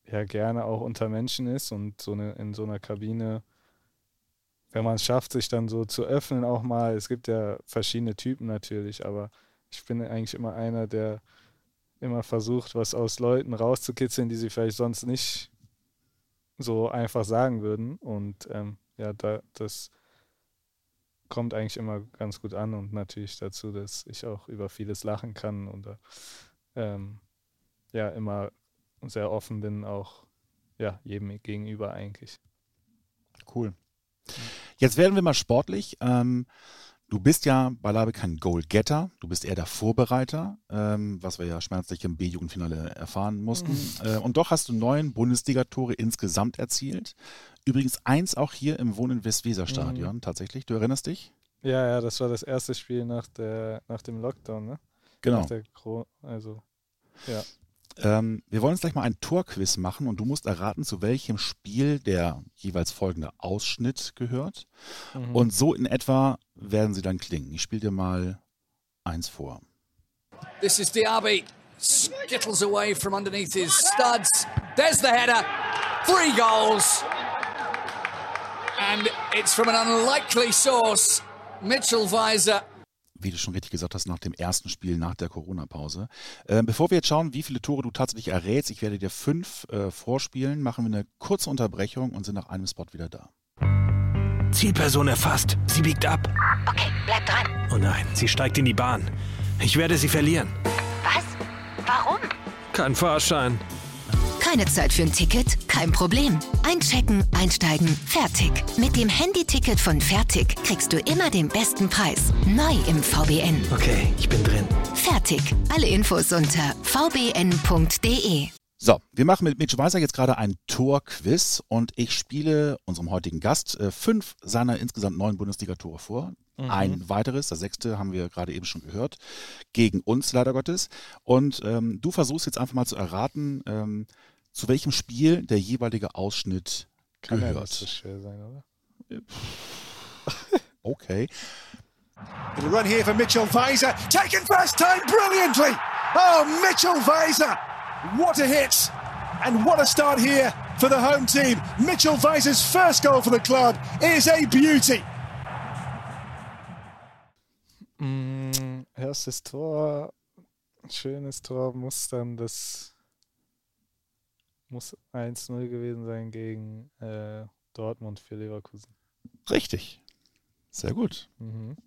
ja gerne auch unter Menschen ist und so eine, in so einer Kabine wenn man es schafft, sich dann so zu öffnen auch mal. Es gibt ja verschiedene Typen natürlich, aber ich bin eigentlich immer einer, der immer versucht, was aus Leuten rauszukitzeln, die sie vielleicht sonst nicht so einfach sagen würden. Und ähm, ja, da, das kommt eigentlich immer ganz gut an und natürlich dazu, dass ich auch über vieles lachen kann und ähm, ja, immer sehr offen bin, auch ja, jedem gegenüber eigentlich. Cool. Jetzt werden wir mal sportlich. Ähm, Du bist ja beileibe kein Goal-Getter, du bist eher der Vorbereiter, ähm, was wir ja schmerzlich im B-Jugendfinale erfahren mussten. Mhm. Äh, und doch hast du neun Bundesligatore insgesamt erzielt. Übrigens eins auch hier im Wohnen Westweser-Stadion mhm. tatsächlich. Du erinnerst dich? Ja, ja, das war das erste Spiel nach, der, nach dem Lockdown, ne? Genau. also, ja. Ähm, wir wollen jetzt gleich mal ein Torquiz machen und du musst erraten, zu welchem Spiel der jeweils folgende Ausschnitt gehört. Mhm. Und so in etwa werden sie dann klingen. Ich spiele dir mal eins vor. This is Diaby. Skittles away from underneath his studs. There's the header. Three goals. And it's from an unlikely source. Mitchell Weiser wie du schon richtig gesagt hast, nach dem ersten Spiel nach der Corona-Pause. Äh, bevor wir jetzt schauen, wie viele Tore du tatsächlich errätst, ich werde dir fünf äh, vorspielen, machen wir eine kurze Unterbrechung und sind nach einem Spot wieder da. Zielperson erfasst. Sie biegt ab. Okay, bleib dran. Oh nein, sie steigt in die Bahn. Ich werde sie verlieren. Was? Warum? Kein Fahrschein. Keine Zeit für ein Ticket? Kein Problem. Einchecken, einsteigen, fertig. Mit dem Handyticket von Fertig kriegst du immer den besten Preis. Neu im VBN. Okay, ich bin drin. Fertig. Alle Infos unter vbn.de. So, wir machen mit Mitch Weiser jetzt gerade ein Torquiz und ich spiele unserem heutigen Gast äh, fünf seiner insgesamt neun Bundesliga-Tore vor. Mhm. Ein weiteres, das sechste haben wir gerade eben schon gehört, gegen uns leider Gottes. Und ähm, du versuchst jetzt einfach mal zu erraten, ähm, zu welchem Spiel der jeweilige Ausschnitt Kann gehört. Ja nicht so schwer sein, oder? okay. It'll run here for Mitchell Weiser. Taken first time brilliantly. Oh, Mitchell Weiser. What a hit. And what a start here for the home team. Mitchell Weiser's first goal for the club is a beauty. Mm, erstes Tor, schönes Tor, muss dann das muss 1-0 gewesen sein gegen äh, Dortmund für Leverkusen. Richtig. Sehr gut. Mhm.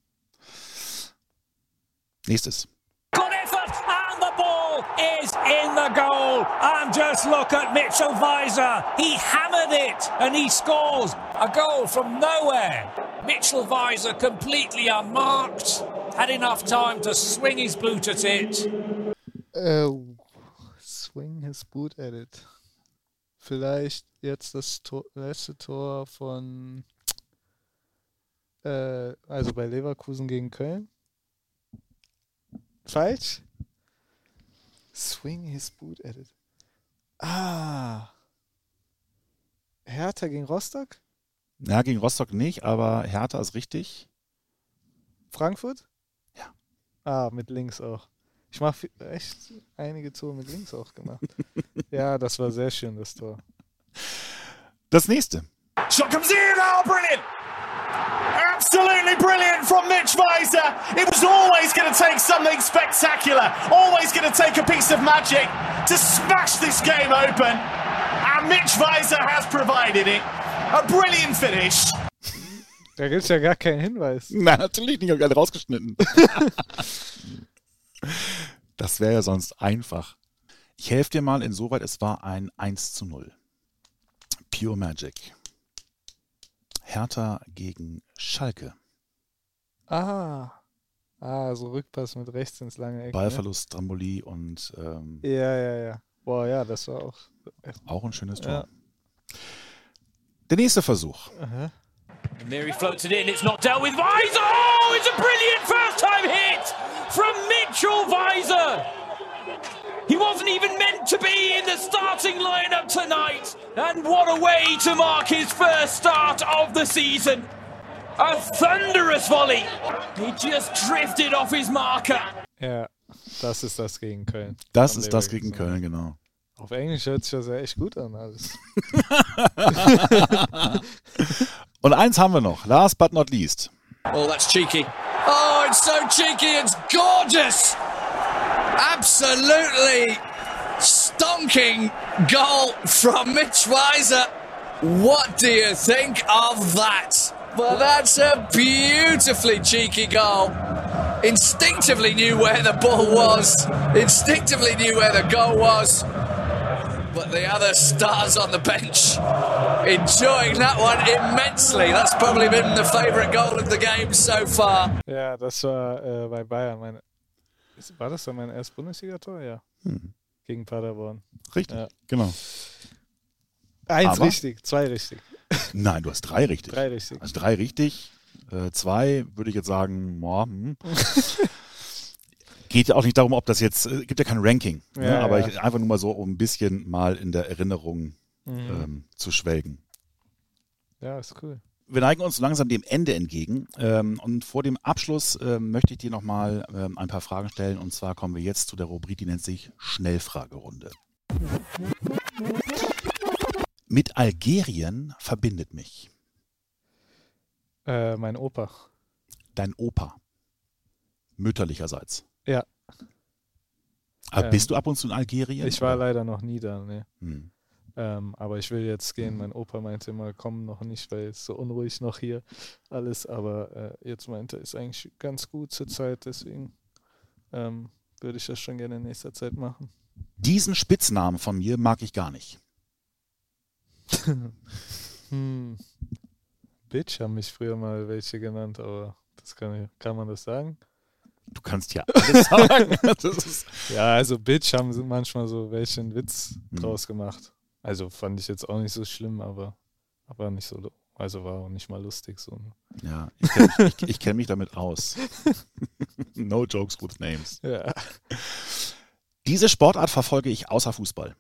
Nächstes. Good effort and the ball is in the goal. And just look at Mitchell Weiser. He hammered it and he scores a goal from nowhere. Mitchell Weiser completely unmarked. Had enough time to swing his boot at it. Uh, swing his boot at it vielleicht jetzt das Tor, letzte Tor von, äh, also bei Leverkusen gegen Köln. Falsch? Swing his boot at it. Ah. Hertha gegen Rostock? Ja, gegen Rostock nicht, aber Hertha ist richtig. Frankfurt? Ja. Ah, mit links auch. Ich mache echt einige Tore mit links auch gemacht. ja, das war sehr schön, das Tor. Das nächste. Shot comes in, oh, brilliant! Absolutely brilliant from Mitch Weiser. It was always going to take something spectacular, always going to take a piece of magic to smash this game open. And Mitch Weiser has provided it. A brilliant finish. Da gibt es ja gar keinen Hinweis. Nein, natürlich nicht. Ich habe gerade rausgeschnitten. Das wäre ja sonst einfach. Ich helfe dir mal insoweit, es war ein 1 zu 0. Pure Magic. Hertha gegen Schalke. Ah. Ah, so Rückpass mit rechts ins lange Eck. Ne? Ballverlust, ne? Dramboli und. Ähm, ja, ja, ja. Boah, ja, das war auch. Auch ein schönes Tor. Ja. Der nächste Versuch. There he floats it in. It's not dealt with. Weiser! Oh, it's a brilliant first time hit! from Mitchell Weiser. Wasn't even meant to be in the starting lineup tonight. And what a way to mark his first start of the season. A thunderous volley. He just drifted off his marker. Ja, das ist das gegen Köln. Das ist das gegen Köln, genau. Auf Englisch hört sich das ja echt gut an alles. Und eins haben wir noch, last but not least. Oh, that's cheeky. Oh, it's so cheeky. It's gorgeous. Absolutely stonking goal from Mitch Weiser. What do you think of that? Well, that's a beautifully cheeky goal. Instinctively knew where the ball was, instinctively knew where the goal was. But the other stars on the bench enjoying that one immensely. That's probably been the favourite goal of the game so far. Yeah, das war äh, bei Bayern. Meine, war das dann mein erstes Bundesligator? Ja. Hm. Gegen Paderborn. Richtig, Ja. genau. Eins Aber- richtig, zwei richtig. Nein, du hast drei richtig. Drei richtig. Also drei richtig. Äh, zwei würde ich jetzt sagen, boah, hm. geht ja auch nicht darum, ob das jetzt, äh, gibt ja kein Ranking. ne? Ja, aber ja. Ich, einfach nur mal so, um ein bisschen mal in der Erinnerung Mhm. ähm, zu schwelgen. Ja, ist cool. Wir neigen uns langsam dem Ende entgegen. Ähm, und vor dem Abschluss ähm, möchte ich dir nochmal ähm, ein paar Fragen stellen. Und zwar kommen wir jetzt zu der Rubrik, die nennt sich Schnellfragerunde. Mit Algerien verbindet mich Äh, mein Opa. dein Opa. Mütterlicherseits. Ja. Aber Ähm, bist du ab und zu in Algerien? Ich war leider noch nie da, ne. Hm. Ähm, aber ich will jetzt gehen. Mein Opa meinte immer, komm noch nicht, weil es so unruhig noch hier alles. Aber äh, jetzt meinte er, ist eigentlich ganz gut zur Zeit. Deswegen ähm, würde ich das schon gerne in nächster Zeit machen. Diesen Spitznamen von mir mag ich gar nicht. hm. Bitch haben mich früher mal welche genannt, aber das kann, ich- kann man das sagen? Du kannst ja alles sagen. Ja, also Bitch haben manchmal so welche einen Witz Hm. draus gemacht. Also fand ich jetzt auch nicht so schlimm, aber, aber nicht so, also war auch nicht mal lustig so. ja, ich kenne mich, ich, ich kenn mich damit aus. no jokes with names. Ja. Diese Sportart verfolge ich außer Fußball.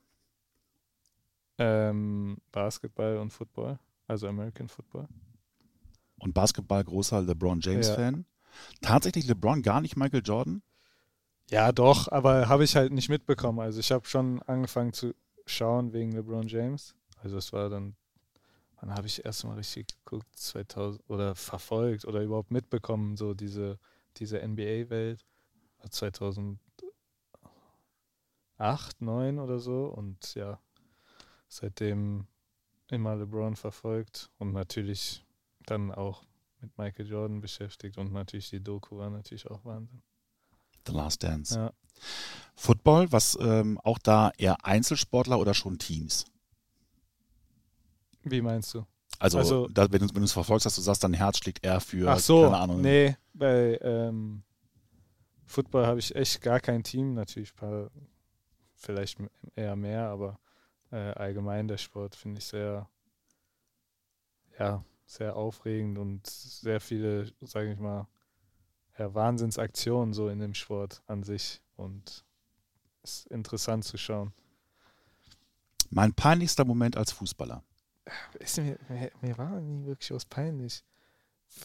Ähm, Basketball und Football, also American Football. Und Basketball großer LeBron Ja. James-Fan. Tatsächlich LeBron gar nicht Michael Jordan? Ja, doch, aber habe ich halt nicht mitbekommen. Also ich habe schon angefangen zu schauen wegen LeBron James. Also es war dann, wann habe ich erst mal richtig geguckt? 2000 oder verfolgt oder überhaupt mitbekommen, so diese, diese NBA-Welt. 2008, 2009 oder so. Und ja, seitdem immer LeBron verfolgt und natürlich dann auch mit Michael Jordan beschäftigt und natürlich die Doku war natürlich auch Wahnsinn. The Last Dance. Ja. Football, was ähm, auch da eher Einzelsportler oder schon Teams? Wie meinst du? Also, Also- da, wenn du es verfolgst, dass du sagst, dein Herz schlägt eher für, Ach so, keine Ahnung. nee, bei ähm, Football habe ich echt gar kein Team, natürlich ein paar, vielleicht eher mehr, aber äh, allgemein der Sport finde ich sehr, ja, sehr aufregend und sehr viele, sage ich mal, ja, Wahnsinnsaktionen so in dem Sport an sich und ist interessant zu schauen. Mein peinlichster Moment als Fußballer. Mir, mir, mir war nie wirklich was peinlich.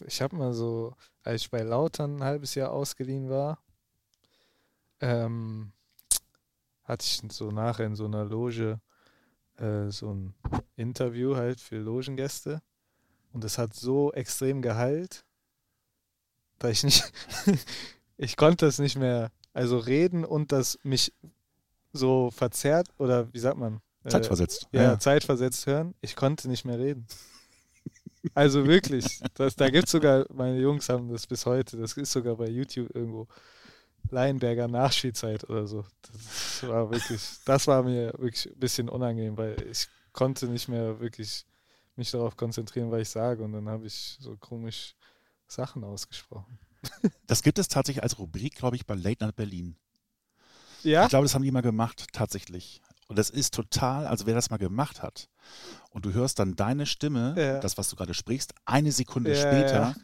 Ich habe mal so, als ich bei Lautern ein halbes Jahr ausgeliehen war, ähm, hatte ich so nachher in so einer Loge äh, so ein Interview halt für Logengäste und es hat so extrem geheilt, dass ich nicht, ich konnte das nicht mehr, also reden und das mich so verzerrt oder wie sagt man? Äh, Zeitversetzt. ja, Ja. zeitversetzt hören. Ich konnte nicht mehr reden. Also wirklich, das, da gibt es sogar, meine Jungs haben das bis heute, das ist sogar bei YouTube irgendwo, Leinberger Nachspielzeit oder so. Das war wirklich, das war mir wirklich ein bisschen unangenehm, weil ich konnte nicht mehr wirklich mich darauf konzentrieren, was ich sage und dann habe ich so komisch Sachen ausgesprochen. Das gibt es tatsächlich als Rubrik, glaube ich, bei Late Night Berlin. Ja? Ich glaube, das haben die mal gemacht, tatsächlich. Und das ist total, also wer das mal gemacht hat und du hörst dann deine Stimme, Ja. das, was du gerade sprichst, eine Sekunde Ja, später.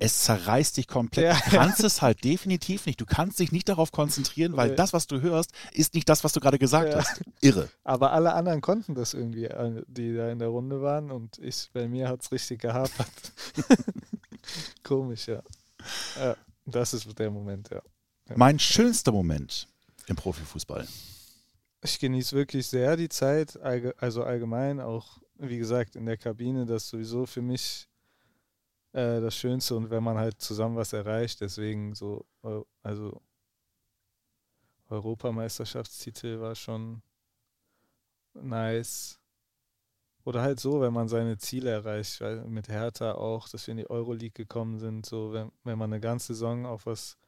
Es zerreißt dich komplett. Ja. Du kannst es halt definitiv nicht. Du kannst dich nicht darauf konzentrieren, weil Nee. das, was du hörst, ist nicht das, was du gerade gesagt Ja. hast. Irre. Aber alle anderen konnten das irgendwie, äh, die da in der Runde waren und ich, bei mir hat es richtig gehapert. Komisch, ja. ja. Das ist der Moment, ja. ja. Mein schönster Moment im Profifußball. Ich genieße wirklich sehr die Zeit, also allgemein auch, wie gesagt, in der Kabine, das sowieso für mich äh, das Schönste und wenn man halt zusammen was erreicht, deswegen so, Eu- also Europameisterschaftstitel war schon nice. Oder halt so, wenn man seine Ziele erreicht, weil mit Hertha auch, dass wir in die Euroleague gekommen sind, so wenn, wenn man eine ganze Saison auf was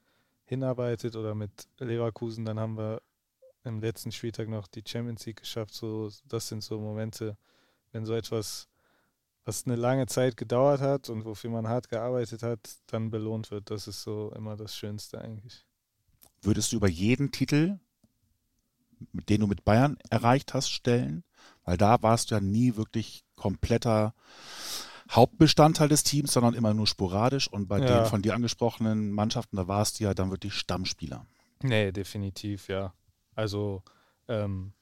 hinarbeitet oder mit Leverkusen, dann haben wir im letzten Spieltag noch die Champions League geschafft. So, das sind so Momente, wenn so etwas, was eine lange Zeit gedauert hat und wofür man hart gearbeitet hat, dann belohnt wird. Das ist so immer das Schönste eigentlich. Würdest du über jeden Titel, den du mit Bayern erreicht hast, stellen? Weil da warst du ja nie wirklich kompletter Hauptbestandteil des Teams, sondern immer nur sporadisch. Und bei Ja. den von dir angesprochenen Mannschaften, da warst du ja dann wirklich Stammspieler. Nee, definitiv, ja. Also, ähm,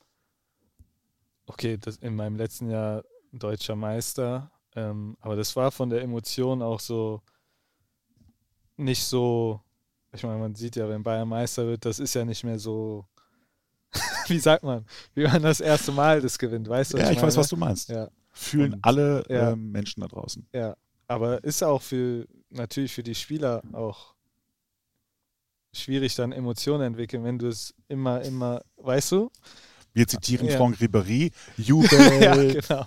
okay, das in meinem letzten Jahr deutscher Meister, ähm, aber das war von der Emotion auch so nicht so, ich meine, man sieht ja, wenn Bayern Meister wird, das ist ja nicht mehr so, wie sagt man, wie man das erste Mal das gewinnt, weißt du? Ja, ich weiß, meine? was du meinst. Ja. Fühlen Und- alle ja. ähm, Menschen da draußen. Ja, aber ist auch für natürlich für die Spieler auch schwierig, dann Emotionen entwickeln, wenn du es immer, immer, weißt du? Wir zitieren Ja. Franck Ribéry, Jubel. ja, genau.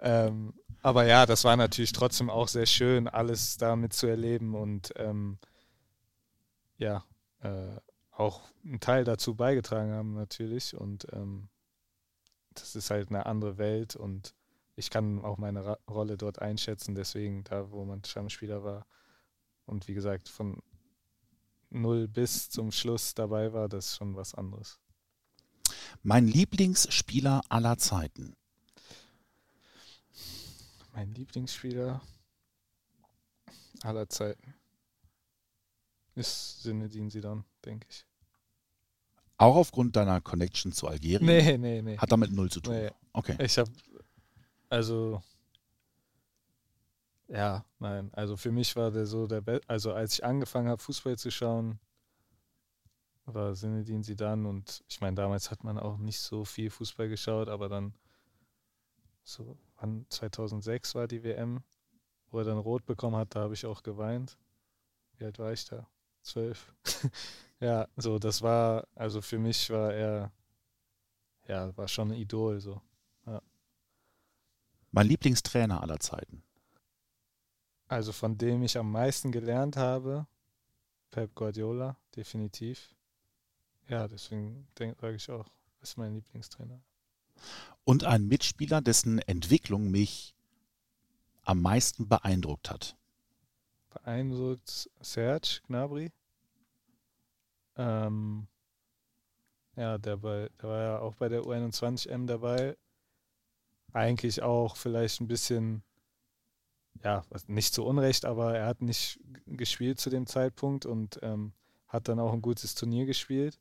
Ähm, aber ja, das war natürlich trotzdem auch sehr schön, alles da mitzuerleben und ähm, ja, äh, auch einen Teil dazu beigetragen haben natürlich und ähm, das ist halt eine andere Welt und ich kann auch meine Ra Rolle dort einschätzen, deswegen da, wo man Stammspieler war und wie gesagt von null bis zum Schluss dabei war, das ist schon was anderes. Mein Lieblingsspieler aller Zeiten. Mein Lieblingsspieler aller Zeiten ist Zinedine Zidane, denke ich. Auch aufgrund deiner Connection zu Algerien? Nee, nee, nee. Hat damit null zu tun. Nee. Okay. Ich habe, also, ja, nein, also für mich war der so der Be also als ich angefangen habe, Fußball zu schauen, war Zinedine Zidane und ich meine, damals hat man auch nicht so viel Fußball geschaut, aber dann so, wann 2006 war die WM, wo er dann rot bekommen hat, da habe ich auch geweint. Wie alt war ich da? Zwölf. ja, so, das war, also für mich war er, ja, war schon ein Idol, so. Ja. Mein Lieblingstrainer aller Zeiten. Also von dem ich am meisten gelernt habe, Pep Guardiola, definitiv. Ja, deswegen sage ich auch, ist mein Lieblingstrainer. Und ein Mitspieler, dessen Entwicklung mich am meisten beeindruckt hat. Beeindruckt Serge Gnabry. Ähm, ja, der, bei, der war ja auch bei der U21M dabei. Eigentlich auch vielleicht ein bisschen, ja, nicht zu Unrecht, aber er hat nicht gespielt zu dem Zeitpunkt und ähm, hat dann auch ein gutes Turnier gespielt.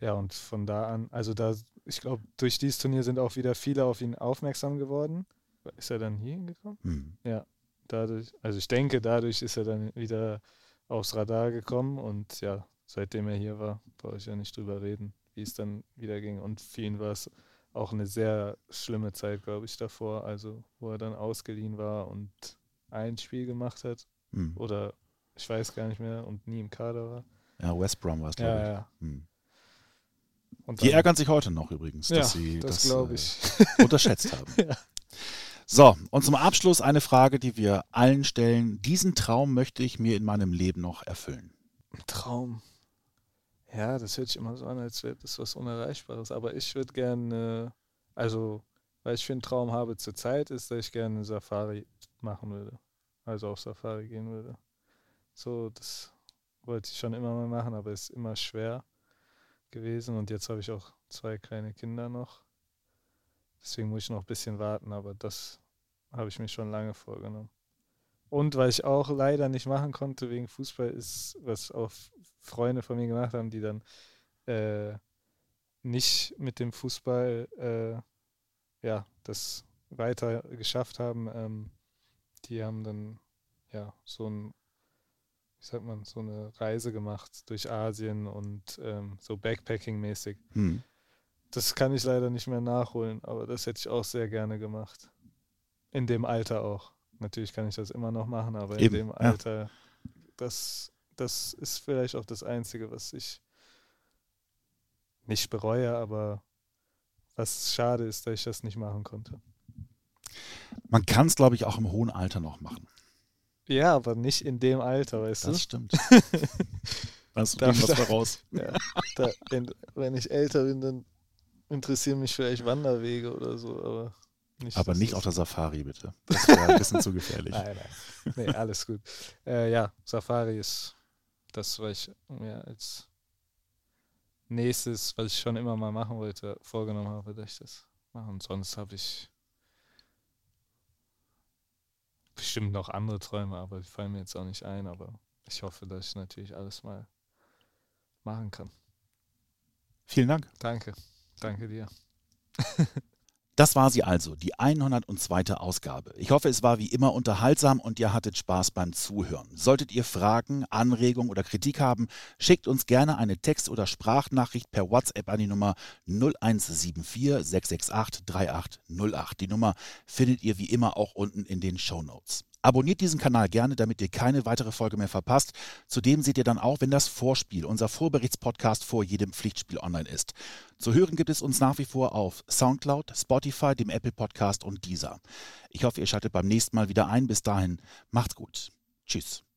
Ja, und von da an, also da, ich glaube, durch dieses Turnier sind auch wieder viele auf ihn aufmerksam geworden. Ist er dann hier hingekommen? Hm. Ja, dadurch, also ich denke, dadurch ist er dann wieder aufs Radar gekommen und ja, seitdem er hier war, brauche ich ja nicht drüber reden, wie es dann wieder ging. Und für ihn war es auch eine sehr schlimme Zeit, glaube ich, davor, also wo er dann ausgeliehen war und ein Spiel gemacht hat Hm. oder ich weiß gar nicht mehr und nie im Kader war. Ja, West Brom war es, Ja, glaube ich. ja. Hm. Und Die ärgern sich heute noch übrigens, dass Ja, sie das das, äh, ich. unterschätzt haben. Ja. So, und zum Abschluss eine Frage, die wir allen stellen. Diesen Traum möchte ich mir in meinem Leben noch erfüllen. Traum. Ja, das hört sich immer so an, als wäre das was Unerreichbares. Aber ich würde gerne, also, weil ich für einen Traum habe zurzeit, ist, dass ich gerne eine Safari machen würde. Also auf Safari gehen würde. So, das wollte ich schon immer mal machen, aber ist immer schwer gewesen. Und jetzt habe ich auch zwei kleine Kinder noch. Deswegen muss ich noch ein bisschen warten, aber das habe ich mir schon lange vorgenommen. Und weil ich auch leider nicht machen konnte wegen Fußball, ist, was auch Freunde von mir gemacht haben, die dann äh, nicht mit dem Fußball äh, ja, das weiter geschafft haben. Ähm, die haben dann ja so ein, wie sagt man, so eine Reise gemacht durch Asien und ähm, so Backpacking-mäßig. Hm. Das kann ich leider nicht mehr nachholen, aber das hätte ich auch sehr gerne gemacht. In dem Alter auch. Natürlich kann ich das immer noch machen, aber in Eben, dem ja. Alter, das, das ist vielleicht auch das Einzige, was ich nicht bereue, aber was schade ist, dass ich das nicht machen konnte. Man kann es, glaube ich, auch im hohen Alter noch machen. Ja, aber nicht in dem Alter, weißt du? Das stimmt. Was Da- nehmen wir's da- mal raus. Ja, da, wenn, wenn ich älter bin, dann interessieren mich vielleicht Wanderwege oder so, aber Nicht, Aber nicht das- auf der Safari, bitte. Das wäre ein bisschen zu gefährlich. Nein, nein. Nee, alles gut. Äh, ja, Safari ist das, was ich mir als nächstes, was ich schon immer mal machen wollte, vorgenommen habe, dass ich das mache. Und sonst habe ich bestimmt noch andere Träume, aber die fallen mir jetzt auch nicht ein. Aber ich hoffe, dass ich natürlich alles mal machen kann. Vielen Dank. Danke. Danke dir. Das war sie also, die 102. Ausgabe. Ich hoffe, es war wie immer unterhaltsam und ihr hattet Spaß beim Zuhören. Solltet ihr Fragen, Anregungen oder Kritik haben, schickt uns gerne eine Text- oder Sprachnachricht per WhatsApp an die Nummer 0174 668 3808. Die Nummer findet ihr wie immer auch unten in den Show Notes. Abonniert diesen Kanal gerne, damit ihr keine weitere Folge mehr verpasst. Zudem seht ihr dann auch, wenn das Vorspiel, unser Vorberichtspodcast vor jedem Pflichtspiel online ist. Zu hören gibt es uns nach wie vor auf Soundcloud, Spotify, dem Apple Podcast und Deezer. Ich hoffe, ihr schaltet beim nächsten Mal wieder ein. Bis dahin, macht's gut. Tschüss.